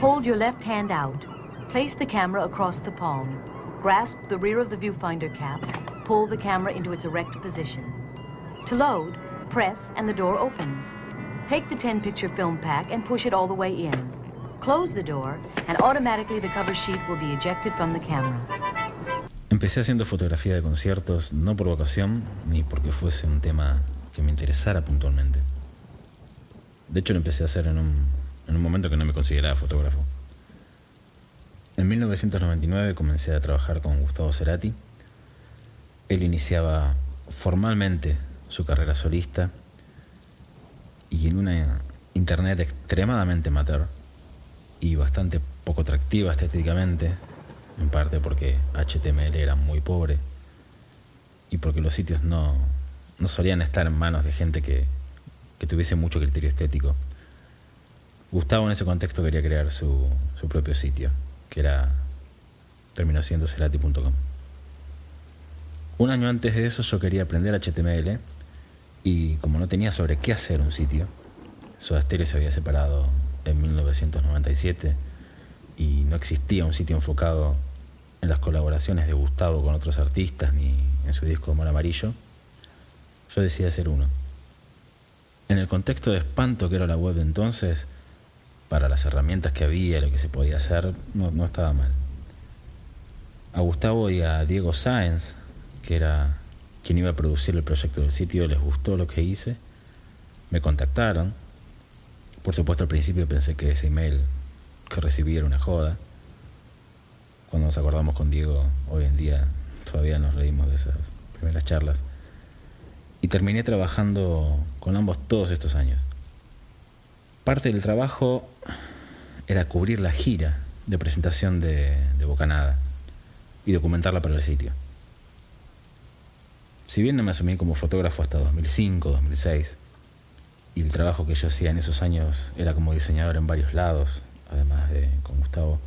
Hold your left hand out. Place the camera across the palm. Grasp the rear of the viewfinder cap. Pull the camera into its erect position. To load, press and the door opens. Take the 10 picture film pack and push it all the way in. Close the door and automatically the cover sheet will be ejected from the camera. Empecé haciendo fotografía de conciertos no por vocación ni porque fuese un tema que me interesara puntualmente. De hecho lo empecé a hacer en un, en un momento que no me consideraba fotógrafo. En 1999 comencé a trabajar con Gustavo Cerati. Él iniciaba formalmente su carrera solista y en una internet extremadamente amateur y bastante poco atractiva estéticamente, en parte porque HTML era muy pobre y porque los sitios no, no solían estar en manos de gente que, que tuviese mucho criterio estético. Gustavo en ese contexto quería crear su, su propio sitio, que era terminó siendo Cerati.com. Un año antes de eso yo quería aprender HTML y como no tenía sobre qué hacer un sitio, Soda Stereo se había separado en 1997 y no existía un sitio enfocado en las colaboraciones de Gustavo con otros artistas ni en su disco Amor Amarillo, yo decidí hacer uno. En el contexto de espanto que era la web de entonces, para las herramientas que había, lo que se podía hacer, no, estaba mal. A Gustavo y a Diego Sáenz, que era quien iba a producir el proyecto del sitio, les gustó lo que hice, me contactaron. Por supuesto al principio pensé que ese email que recibí era una joda. Cuando nos acordamos con Diego, hoy en día todavía nos reímos de esas primeras charlas. Y terminé trabajando con ambos todos estos años. Parte del trabajo era cubrir la gira de presentación de, de Bocanada y documentarla para el sitio. Si bien no me asumí como fotógrafo hasta 2005, 2006, y el trabajo que yo hacía en esos años era como diseñador en varios lados, además de con Gustavo,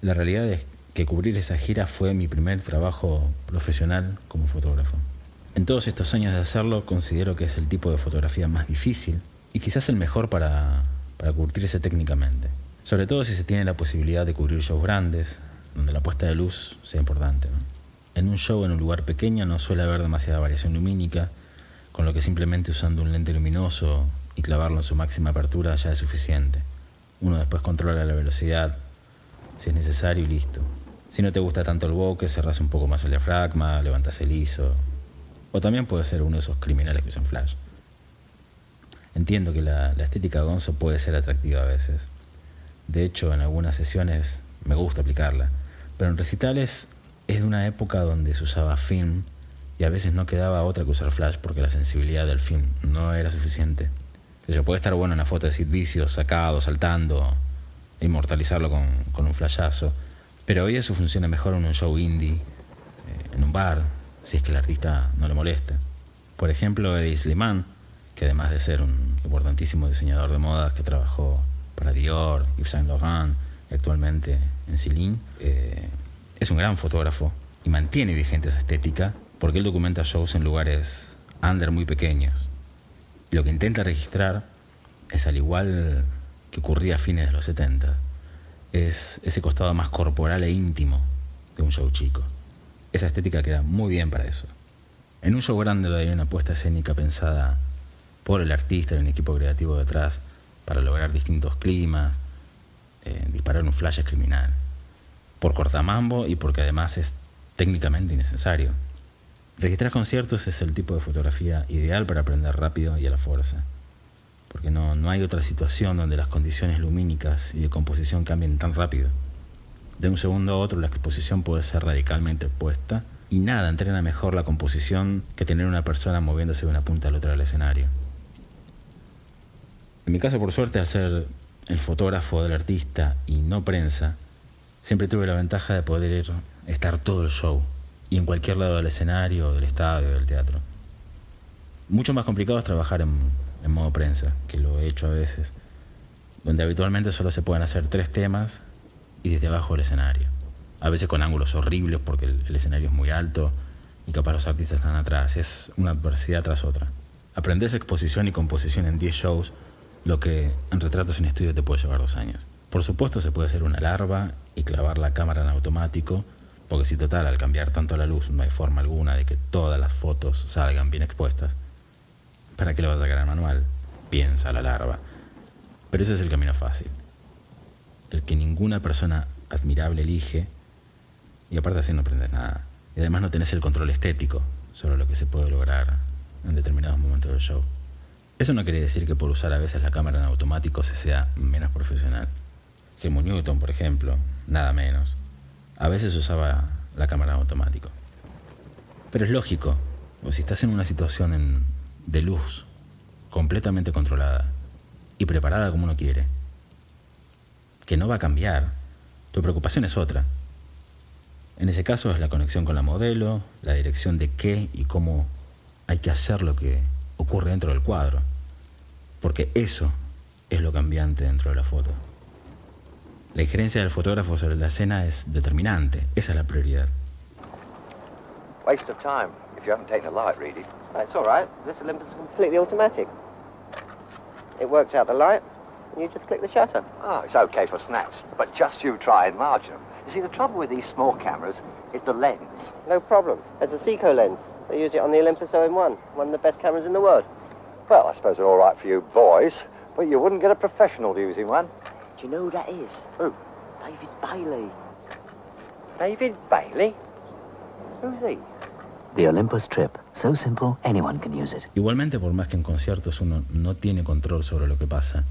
la realidad es que cubrir esa gira fue mi primer trabajo profesional como fotógrafo. En todos estos años de hacerlo considero que es el tipo de fotografía más difícil y quizás el mejor para, para curtirse técnicamente. Sobre todo si se tiene la posibilidad de cubrir shows grandes, donde la puesta de luz sea importante. En un show en un lugar pequeño no suele haber demasiada variación lumínica, con lo que simplemente usando un lente luminoso y clavarlo en su máxima apertura ya es suficiente. Uno después controla la velocidad, si es necesario y listo. Si no te gusta tanto el bokeh, cerras un poco más el diafragma, levantas el ISO. O también puede ser uno de esos criminales que usan flash. Entiendo que la, la estética Gonzo puede ser atractiva a veces. De hecho, en algunas sesiones me gusta aplicarla. Pero en recitales es de una época donde se usaba film y a veces no quedaba otra que usar flash porque la sensibilidad del film no era suficiente. Que puede estar bueno en una foto de Sid Vicious, sacado, saltando, inmortalizarlo con, con, un flashazo, pero hoy eso funciona mejor en un show indie, eh, en un bar, si es que el artista no le molesta. Por ejemplo, Eddie Sliman, que además de ser un importantísimo diseñador de modas que trabajó para Dior, Yves Saint Laurent, actualmente en Celine, eh, es un gran fotógrafo y mantiene vigente esa estética porque él documenta shows en lugares under muy pequeños. Lo que intenta registrar es al igual que ocurría a fines de los 70, es ese costado más corporal e íntimo de un show chico. Esa estética queda muy bien para eso. En un show grande hay una puesta escénica pensada por el artista y un equipo creativo detrás para lograr distintos climas, eh, disparar un flash es criminal. Por cortamambo y porque además es técnicamente innecesario. Registrar conciertos es el tipo de fotografía ideal para aprender rápido y a la fuerza. Porque no, no hay otra situación donde las condiciones lumínicas y de composición cambien tan rápido. De un segundo a otro la exposición puede ser radicalmente opuesta y nada entrena mejor la composición que tener una persona moviéndose de una punta a la otra del escenario. En mi caso, por suerte, al ser el fotógrafo del artista y no prensa, siempre tuve la ventaja de poder estar todo el show y en cualquier lado del escenario, del estadio, del teatro. Mucho más complicado es trabajar en, en modo prensa, que lo he hecho a veces, donde habitualmente solo se pueden hacer tres temas y desde abajo del escenario. A veces con ángulos horribles porque el, el escenario es muy alto y capaz los artistas están atrás. Es una adversidad tras otra. Aprendes exposición y composición en 10 shows lo que en retratos en estudio te puede llevar dos años. Por supuesto se puede hacer una larva y clavar la cámara en automático, porque si total al cambiar tanto la luz no hay forma alguna de que todas las fotos salgan bien expuestas. ¿Para qué lo vas a sacar al manual? Piensa la larva. Pero ese es el camino fácil. El que ninguna persona admirable elige, y aparte así no aprendes nada. Y además no tenés el control estético sobre lo que se puede lograr en determinados momentos del show. Eso no quiere decir que por usar a veces la cámara en automático se sea menos profesional. Helmut Newton, por ejemplo, nada menos. A veces usaba la cámara en automático. Pero es lógico, o si estás en una situación de luz completamente controlada y preparada como uno quiere, que no va a cambiar, tu preocupación es otra. En ese caso es la conexión con la modelo, la dirección de qué y cómo hay que hacer lo que ocurre dentro del cuadro. Porque eso es lo cambiante dentro de la foto. La injerencia del fotógrafo sobre la escena es determinante. Esa es la prioridad. Waste of time if you haven't taken a light reading. It's all right. This Olympus is completely automatic. It works out the light, and you just click the shutter. Oh, it's okay for snaps, but just you try and enlarge them. You see, the trouble with these small cameras is the lens. No problem. There's a Seiko lens. They use it on the Olympus OM1, one of the best cameras in the world. Well, I suppose they're all right for you boys, but you wouldn't get a professional using one. Do you know who that is? Who? David Bailey. David Bailey? Who's he? The Olympus Trip. So simple, anyone can use it. Igualmente, por más que en conciertos uno no tiene control sobre lo que pasa,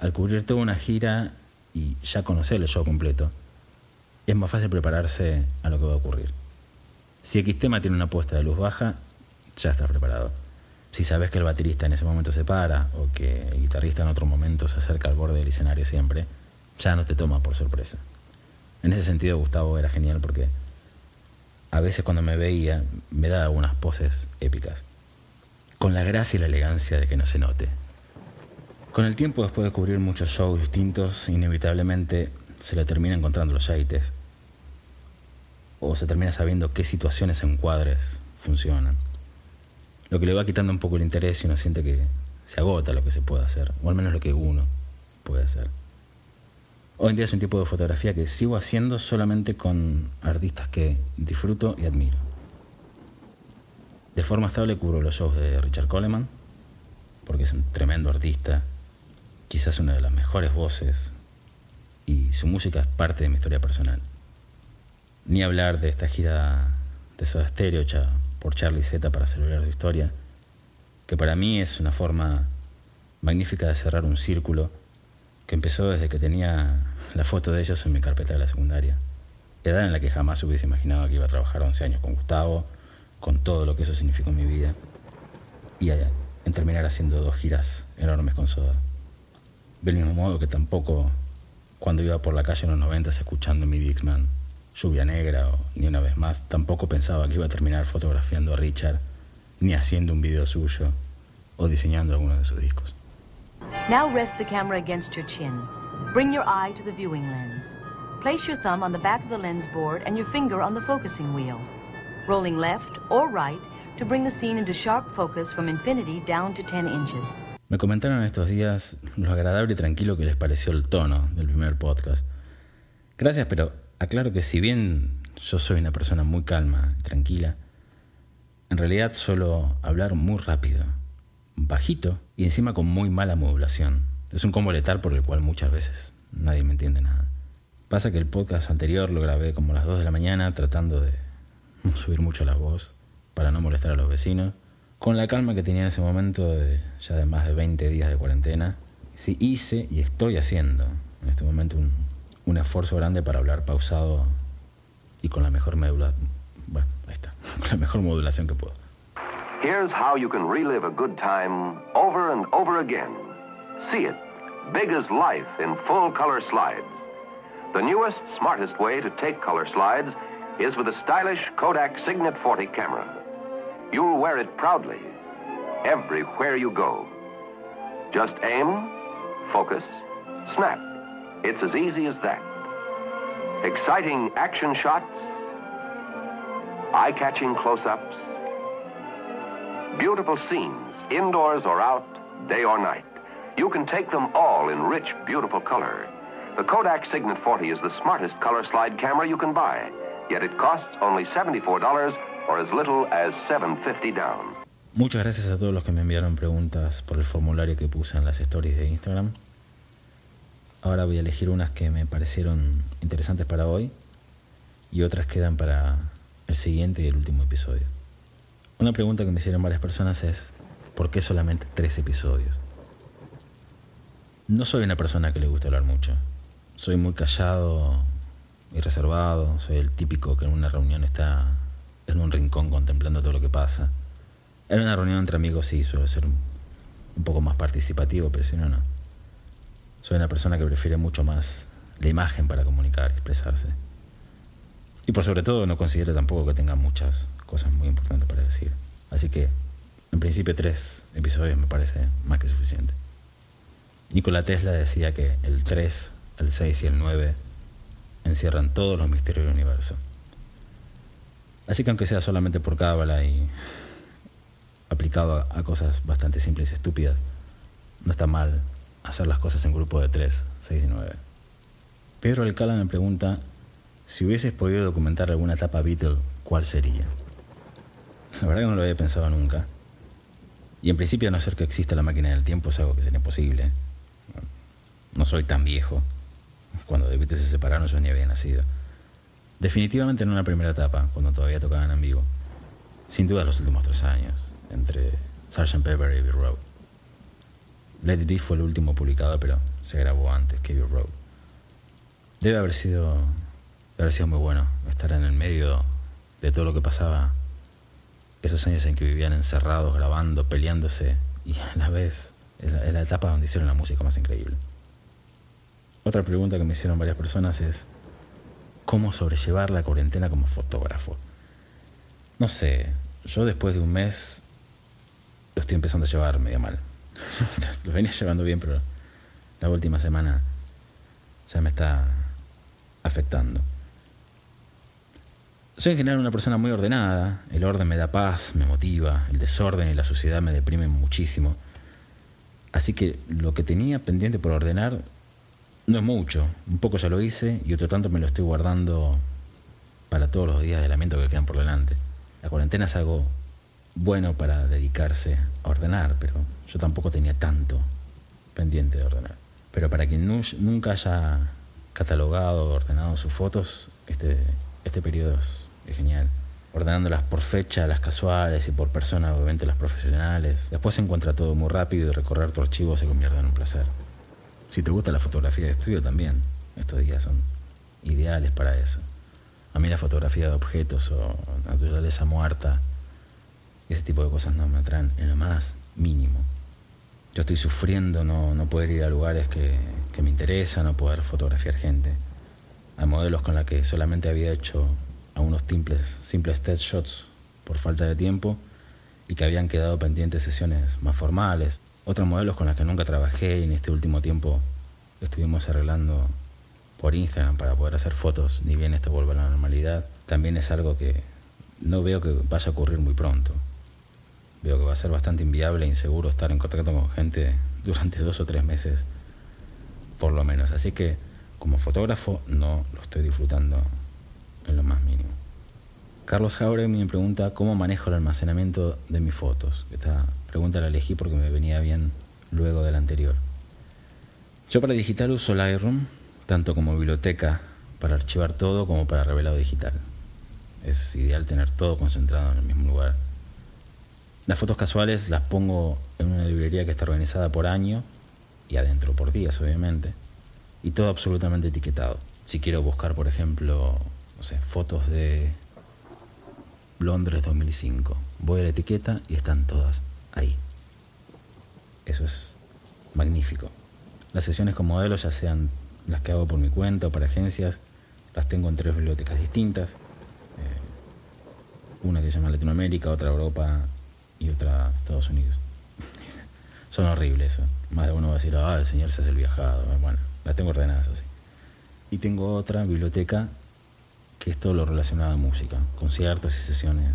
al cubrir toda una gira y ya conocer el show completo, es más fácil prepararse a lo que va a ocurrir. Si X tema tiene una puesta de luz baja, ya estás preparado. Si sabes que el baterista en ese momento se para o que el guitarrista en otro momento se acerca al borde del escenario siempre, ya no te toma por sorpresa. En ese sentido Gustavo era genial porque a veces cuando me veía me daba algunas poses épicas, con la gracia y la elegancia de que no se note. Con el tiempo, después de cubrir muchos shows distintos, inevitablemente se le termina encontrando los yaites, o se termina sabiendo qué situaciones en cuadres funcionan lo que le va quitando un poco el interés y uno siente que se agota lo que se puede hacer, o al menos lo que uno puede hacer. Hoy en día es un tipo de fotografía que sigo haciendo solamente con artistas que disfruto y admiro. De forma estable cubro los shows de Richard Coleman, porque es un tremendo artista, quizás una de las mejores voces, y su música es parte de mi historia personal. Ni hablar de esta gira de Soda Stereo, por Charlie Z para celebrar su historia, que para mí es una forma magnífica de cerrar un círculo que empezó desde que tenía la foto de ellos en mi carpeta de la secundaria, edad en la que jamás hubiese imaginado que iba a trabajar 11 años con Gustavo, con todo lo que eso significó en mi vida, y en terminar haciendo dos giras enormes con Soda. Del mismo modo que tampoco cuando iba por la calle en los 90 escuchando mi Dixman Lluvia Negra o Ni una vez más, tampoco pensaba que iba a terminar fotografiando a Richard, ni haciendo un video suyo o diseñando alguno de sus discos. Now rest the camera against your chin. Bring your eye to the viewing lens. Place your thumb on the back of the lens board and your finger on the focusing wheel, rolling left or right to bring the scene into sharp focus from infinity down to 10 inches. Me comentaron estos días lo agradable y tranquilo que les pareció el tono del primer podcast. Gracias, pero Aclaro que si bien yo soy una persona muy calma y tranquila, en realidad suelo hablar muy rápido, bajito y encima con muy mala modulación. Es un combo letal por el cual muchas veces nadie me entiende nada. Pasa que el podcast anterior lo grabé como a las 2 de la mañana tratando de subir mucho la voz para no molestar a los vecinos, con la calma que tenía en ese momento ya de más de 20 días de cuarentena. Sí, hice y estoy haciendo en este momento un, un esfuerzo grande para hablar pausado y con la mejor modulación. Bueno, ahí está, con la mejor modulación que puedo. Here's how you can relive a good time over and over again. See it, big as life in full color slides. The newest, smartest way to take color slides is with a stylish Kodak Signet 40 camera. You'll wear it proudly, everywhere you go. Just aim, focus, snap. It's as easy as that. Exciting action shots, eye-catching close-ups, beautiful scenes, indoors or out, day or night. You can take them all in rich, beautiful color. The Kodak Signet 40 is the smartest color slide camera you can buy, yet it costs only $74 or as little as 750 down. Muchas gracias a todos los que me enviaron preguntas por el formulario que puse en las stories de Instagram. Ahora voy a elegir unas que me parecieron interesantes para hoy y otras quedan para el siguiente y el último episodio. Una pregunta que me hicieron varias personas es, ¿por qué solamente tres episodios? No soy una persona que le gusta hablar mucho. Soy muy callado y reservado. Soy el típico que en una reunión está en un rincón contemplando todo lo que pasa. En una reunión entre amigos sí suelo ser un poco más participativo, pero si no, no. Soy una persona que prefiere mucho más la imagen para comunicar y expresarse. Y por sobre todo no considero tampoco que tenga muchas cosas muy importantes para decir. Así que, en principio, tres episodios me parece más que suficiente. Nikola Tesla decía que el 3, el 6 y el 9 encierran todos los misterios del universo. Así que aunque sea solamente por cábala y aplicado a, cosas bastante simples y estúpidas, no está mal hacer las cosas en grupo de 3, 6 y 9. Pedro Alcala me pregunta si hubieses podido documentar alguna etapa Beatle, ¿cuál sería? La verdad que no lo había pensado nunca. Y en principio, a no ser que exista la máquina del tiempo, es algo que sería posible. No soy tan viejo. Cuando The Beatles se separaron, yo ni había nacido. Definitivamente en una primera etapa, cuando todavía tocaban en vivo. Sin duda los últimos tres años, entre Sgt. Pepper y Abbey Road. Let It fue el último publicado, pero se grabó antes que Road. Debe haber sido haber sido muy bueno estar en el medio de todo lo que pasaba. Esos años en que vivían encerrados, grabando, peleándose y a la vez es la, etapa donde hicieron la música más increíble. Otra pregunta que me hicieron varias personas es cómo sobrellevar la cuarentena como fotógrafo. No sé, yo después de un mes lo estoy empezando a llevar medio mal. lo venía llevando bien, pero la última semana ya me está afectando. Soy en general una persona muy ordenada, el orden me da paz, me motiva, el desorden y la suciedad me deprimen muchísimo. Así que lo que tenía pendiente por ordenar no es mucho, un poco ya lo hice y otro tanto me lo estoy guardando para todos los días de lamento que quedan por delante. La cuarentena es algo bueno para dedicarse a ordenar, pero yo tampoco tenía tanto pendiente de ordenar. Pero para quien nunca haya catalogado o ordenado sus fotos, este, este periodo es es genial. Ordenándolas por fecha, las casuales y por persona, obviamente las profesionales. Después se encuentra todo muy rápido y recorrer tu archivo se convierte en un placer. Si te gusta la fotografía de estudio también, estos días son ideales para eso. A mí la fotografía de objetos o naturaleza muerta, ese tipo de cosas no me atraen en lo más mínimo. Yo estoy sufriendo no, no poder ir a lugares que, que me interesan, no poder fotografiar gente. Hay modelos con la que solamente había hecho a unos simples, simples test shots por falta de tiempo y que habían quedado pendientes sesiones más formales. Otros modelos con los que nunca trabajé y en este último tiempo estuvimos arreglando por Instagram para poder hacer fotos, ni bien esto vuelva a la normalidad, también es algo que no veo que vaya a ocurrir muy pronto. Veo que va a ser bastante inviable e inseguro estar en contacto con gente durante dos o tres meses, por lo menos. Así que como fotógrafo no lo estoy disfrutando en lo más mínimo. Carlos Jauregui me pregunta cómo manejo el almacenamiento de mis fotos. Esta pregunta la elegí porque me venía bien luego de la anterior. Yo para digital uso Lightroom, tanto como biblioteca para archivar todo como para revelado digital. Es ideal tener todo concentrado en el mismo lugar. Las fotos casuales las pongo en una librería que está organizada por año y adentro por días, obviamente, y todo absolutamente etiquetado. Si quiero buscar, por ejemplo, no sé, fotos de Londres 2005. Voy a la etiqueta y están todas ahí. Eso es magnífico. Las sesiones con modelos, ya sean las que hago por mi cuenta o para agencias, las tengo en tres bibliotecas distintas. Eh, una que se llama Latinoamérica, otra Europa y otra Estados Unidos. Son horribles eso. Más de uno va a decir, ah, el señor se hace el viajado. Bueno, las tengo ordenadas así. Y tengo otra biblioteca que es todo lo relacionado a música, conciertos y sesiones.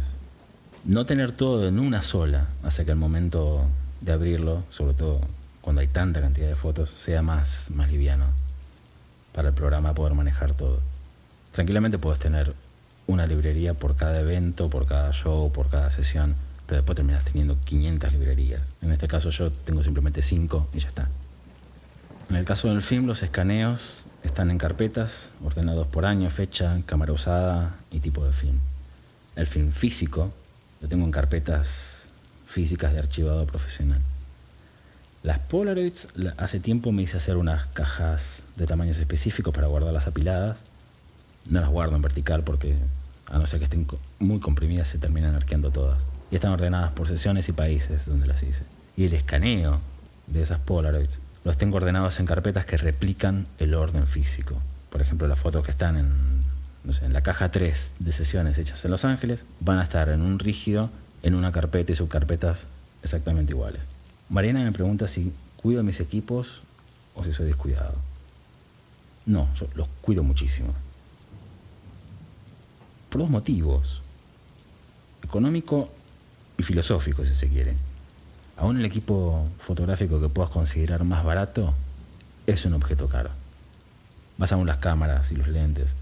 No tener todo en una sola hace que el momento de abrirlo, sobre todo cuando hay tanta cantidad de fotos, sea más, más liviano. Para el programa poder manejar todo. Tranquilamente puedes tener una librería por cada evento, por cada show, por cada sesión, pero después terminas teniendo 500 librerías. En este caso yo tengo simplemente 5 y ya está. En el caso del film, los escaneos están en carpetas, ordenados por año, fecha, cámara usada y tipo de film. El film físico lo tengo en carpetas físicas de archivado profesional. Las Polaroids, hace tiempo me hice hacer unas cajas de tamaños específicos para guardarlas apiladas. No las guardo en vertical porque, a no ser que estén muy comprimidas, se terminan arqueando todas. Están ordenadas por sesiones y países donde las hice. Y el escaneo de esas Polaroids los tengo ordenados en carpetas que replican el orden físico. Por ejemplo, las fotos que están en, en la caja 3 de sesiones hechas en Los Ángeles van a estar en un rígido, en una carpeta y subcarpetas exactamente iguales. Mariana me pregunta si cuido mis equipos o si soy descuidado. No, yo los cuido muchísimo. Por dos motivos. Económico y filosófico, si se quiere. Aún el equipo fotográfico que puedas considerar más barato es un objeto caro. Más aún las cámaras y los lentes.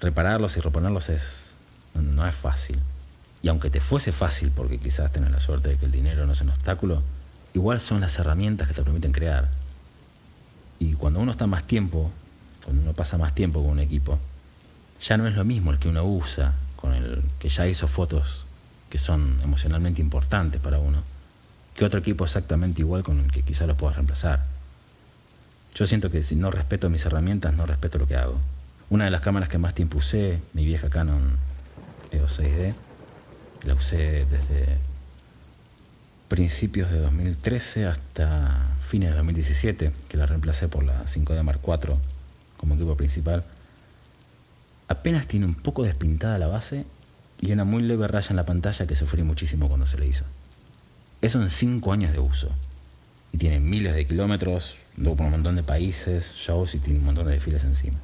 Repararlos y reponerlos es, no es fácil. Y aunque te fuese fácil, porque quizás tengas la suerte de que el dinero no es un obstáculo, igual son las herramientas que te permiten crear. Y cuando uno está más tiempo, cuando uno pasa más tiempo con un equipo, ya no es lo mismo el que uno usa, con el que ya hizo fotos que son emocionalmente importantes para uno que otro equipo exactamente igual con el que quizá los pueda reemplazar. Yo siento que si no respeto mis herramientas, no respeto lo que hago. Una de las cámaras que más tiempo usé, mi vieja Canon EOS 6D, la usé desde principios de 2013 hasta fines de 2017, que la reemplacé por la 5D Mark IV como equipo principal. Apenas tiene un poco despintada la base y una muy leve raya en la pantalla que sufrí muchísimo cuando se le hizo. Eso en cinco años de uso. Y tiene miles de kilómetros, luego por un montón de países, shows y tiene un montón de desfiles encima.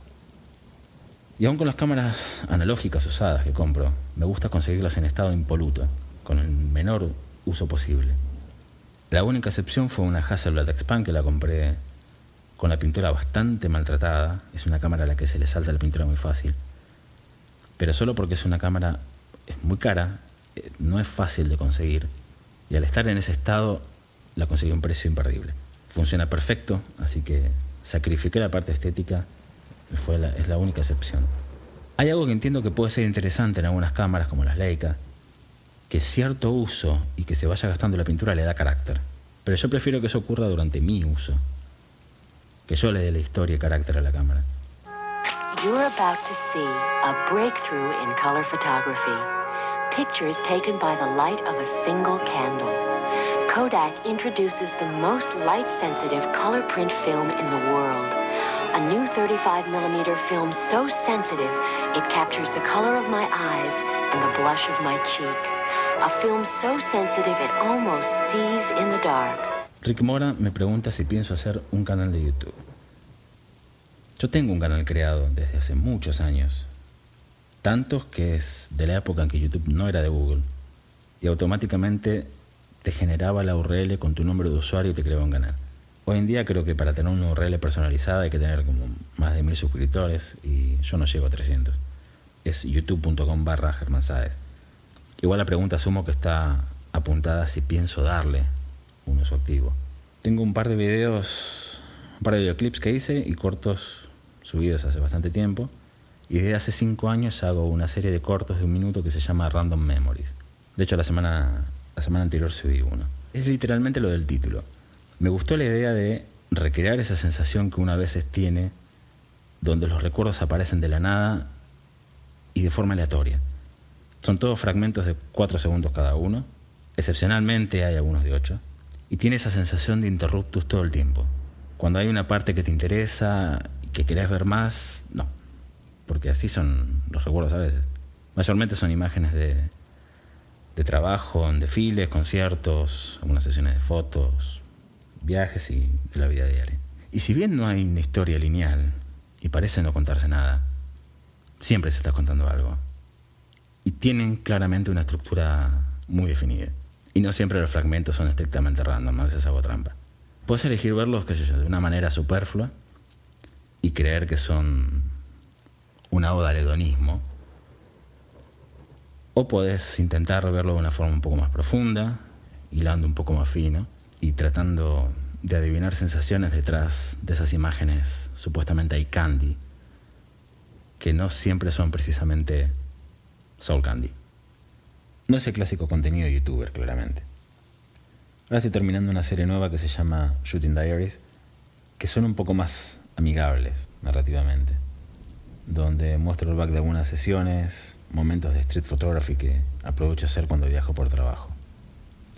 Y aún con las cámaras analógicas usadas que compro, me gusta conseguirlas en estado impoluto, con el menor uso posible. La única excepción fue una Hasselblad Expand que la compré con la pintura bastante maltratada. Es una cámara a la que se le salta la pintura muy fácil. Pero solo porque es una cámara es muy cara, eh, no es fácil de conseguir y al estar en ese estado la conseguí a un precio imperdible. Funciona perfecto, así que sacrifiqué la parte estética, fue es la única excepción. Hay algo que entiendo que puede ser interesante en algunas cámaras como las Leica, que cierto uso y que se vaya gastando la pintura le da carácter. Pero yo prefiero que eso ocurra durante mi uso, que yo le dé la historia y carácter a la cámara. You're about to see a breakthrough in color photography. pictures taken by the light of a single candle. Kodak introduces the most light-sensitive color print film in the world. A new 35mm film so sensitive, it captures the color of my eyes and the blush of my cheek. A film so sensitive it almost sees in the dark. Rick Mora me pregunta si pienso hacer un canal de YouTube. Yo tengo un canal creado desde hace muchos años tantos que es de la época en que YouTube no era de Google y automáticamente te generaba la URL con tu nombre de usuario y te creaba un canal. Hoy en día creo que para tener una URL personalizada hay que tener como más de mil suscriptores y yo no llego a 300. Es youtube.com barra Germán Igual la pregunta asumo que está apuntada si pienso darle un uso activo. Tengo un par de videos, un par de videoclips que hice y cortos subidos hace bastante tiempo y desde hace cinco años hago una serie de cortos de un minuto que se llama Random Memories. De hecho, la semana, la semana anterior subí uno. Es literalmente lo del título. Me gustó la idea de recrear esa sensación que una a veces tiene, donde los recuerdos aparecen de la nada y de forma aleatoria. Son todos fragmentos de cuatro segundos cada uno. Excepcionalmente hay algunos de ocho. Y tiene esa sensación de interruptus todo el tiempo. Cuando hay una parte que te interesa que querés ver más, no, porque así son los recuerdos a veces. Mayormente son imágenes de, de trabajo, en desfiles, conciertos, algunas sesiones de fotos, viajes y de la vida diaria. Y si bien no hay una historia lineal y parece no contarse nada, siempre se está contando algo. Y tienen claramente una estructura muy definida. Y no siempre los fragmentos son estrictamente random, a veces hago trampa. Puedes elegir verlos, qué sé yo, de una manera superflua y creer que son una oda al hedonismo, o podés intentar verlo de una forma un poco más profunda, hilando un poco más fino y tratando de adivinar sensaciones detrás de esas imágenes supuestamente hay candy, que no siempre son precisamente soul candy. No es el clásico contenido de youtuber, claramente. Ahora estoy terminando una serie nueva que se llama Shooting Diaries, que son un poco más amigables narrativamente, donde muestro el back de algunas sesiones, momentos de street photography que aprovecho hacer cuando viajo por trabajo.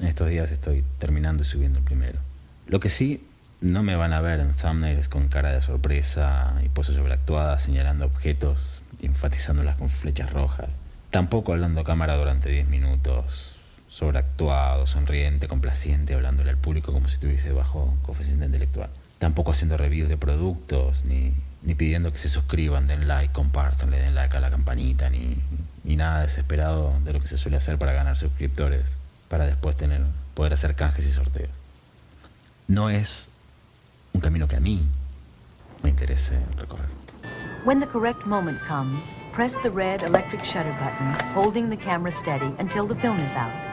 En estos días estoy terminando y subiendo el primero. Lo que sí, no me van a ver en thumbnails con cara de sorpresa y poses sobreactuadas señalando objetos, enfatizándolas con flechas rojas. Tampoco hablando a cámara durante 10 minutos, sobreactuado, sonriente, complaciente, hablándole al público como si estuviese bajo coeficiente intelectual. Tampoco haciendo reviews de productos, ni, ni pidiendo que se suscriban, den like, compartan, le den like a la campanita, ni, ni nada desesperado de lo que se suele hacer para ganar suscriptores, para después tener, poder hacer canjes y sorteos. No es un camino que a mí me interese recorrer. When the correct moment comes, press the red electric shutter button, holding the camera steady until the film is out.